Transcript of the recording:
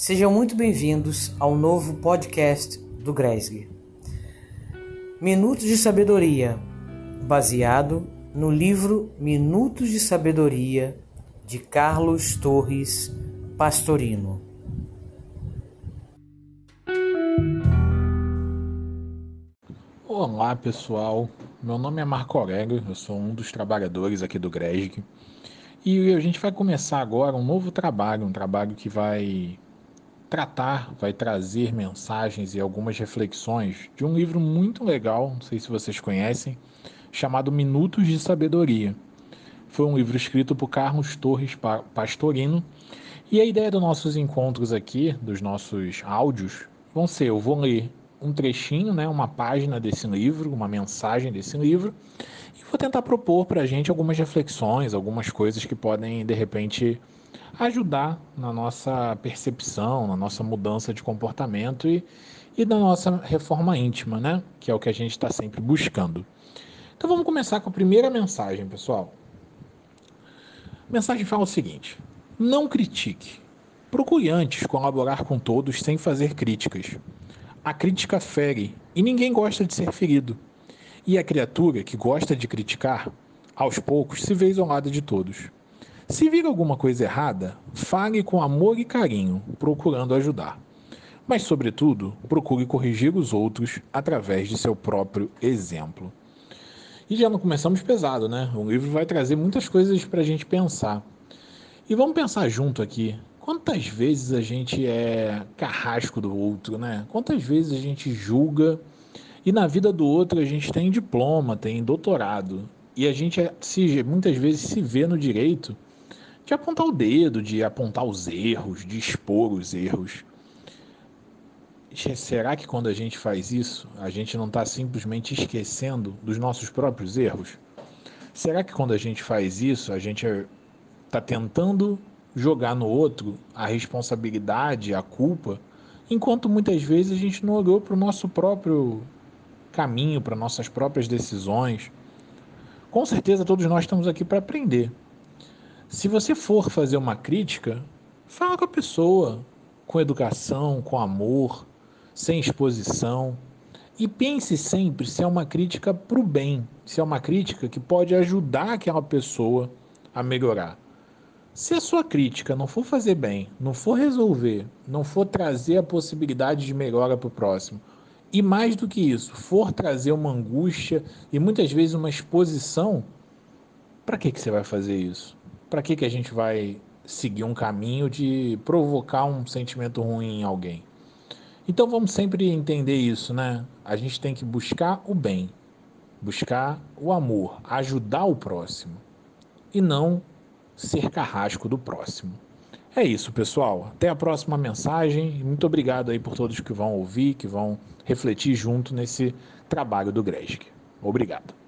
Sejam muito bem-vindos ao novo podcast do Gresg. Minutos de Sabedoria, baseado no livro Minutos de Sabedoria de Carlos Torres Pastorino. Olá pessoal, meu nome é Marco Aurélio, eu sou um dos trabalhadores aqui do Gresg e a gente vai começar agora um novo trabalho, um trabalho que vai tratar, vai trazer mensagens e algumas reflexões de um livro muito legal, não sei se vocês conhecem, chamado Minutos de Sabedoria. Foi um livro escrito por Carlos Torres Pastorino. E a ideia dos nossos encontros aqui, dos nossos áudios, vão ser: eu vou ler um trechinho, né, uma página desse livro, uma mensagem desse livro, vou tentar propor para a gente algumas reflexões, algumas coisas que podem, de repente, ajudar na nossa percepção, na nossa mudança de comportamento e, e na nossa reforma íntima, né? Que é o que a gente está sempre buscando. Então vamos começar com a primeira mensagem, pessoal. A mensagem fala o seguinte: não critique. Procure antes colaborar com todos sem fazer críticas. A crítica fere e ninguém gosta de ser ferido. E a criatura que gosta de criticar, aos poucos se vê isolada de todos. Se vir alguma coisa errada, fale com amor e carinho, procurando ajudar. Mas, sobretudo, procure corrigir os outros através de seu próprio exemplo. E já não começamos pesado, né? O livro vai trazer muitas coisas para a gente pensar. E vamos pensar junto aqui. Quantas vezes a gente é carrasco do outro, né? Quantas vezes a gente julga e na vida do outro a gente tem diploma, tem doutorado e a gente se, muitas vezes se vê no direito de apontar o dedo, de apontar os erros, de expor os erros. Será que quando a gente faz isso, a gente não está simplesmente esquecendo dos nossos próprios erros? Será que quando a gente faz isso, a gente está tentando jogar no outro a responsabilidade, a culpa, enquanto muitas vezes a gente não olhou para o nosso próprio caminho, para nossas próprias decisões? Com certeza todos nós estamos aqui para aprender. Se você for fazer uma crítica, fala com a pessoa com educação, com amor, sem exposição. E pense sempre se é uma crítica para o bem, se é uma crítica que pode ajudar aquela pessoa a melhorar. Se a sua crítica não for fazer bem, não for resolver, não for trazer a possibilidade de melhora para o próximo, e mais do que isso, for trazer uma angústia e muitas vezes uma exposição, para que, que você vai fazer isso? para que, que a gente vai seguir um caminho de provocar um sentimento ruim em alguém? Então vamos sempre entender isso, né? A gente tem que buscar o bem, buscar o amor, ajudar o próximo e não ser carrasco do próximo. É isso, pessoal. Até a próxima mensagem. Muito obrigado aí por todos que vão ouvir, que vão refletir junto nesse trabalho do Gresc. Obrigado.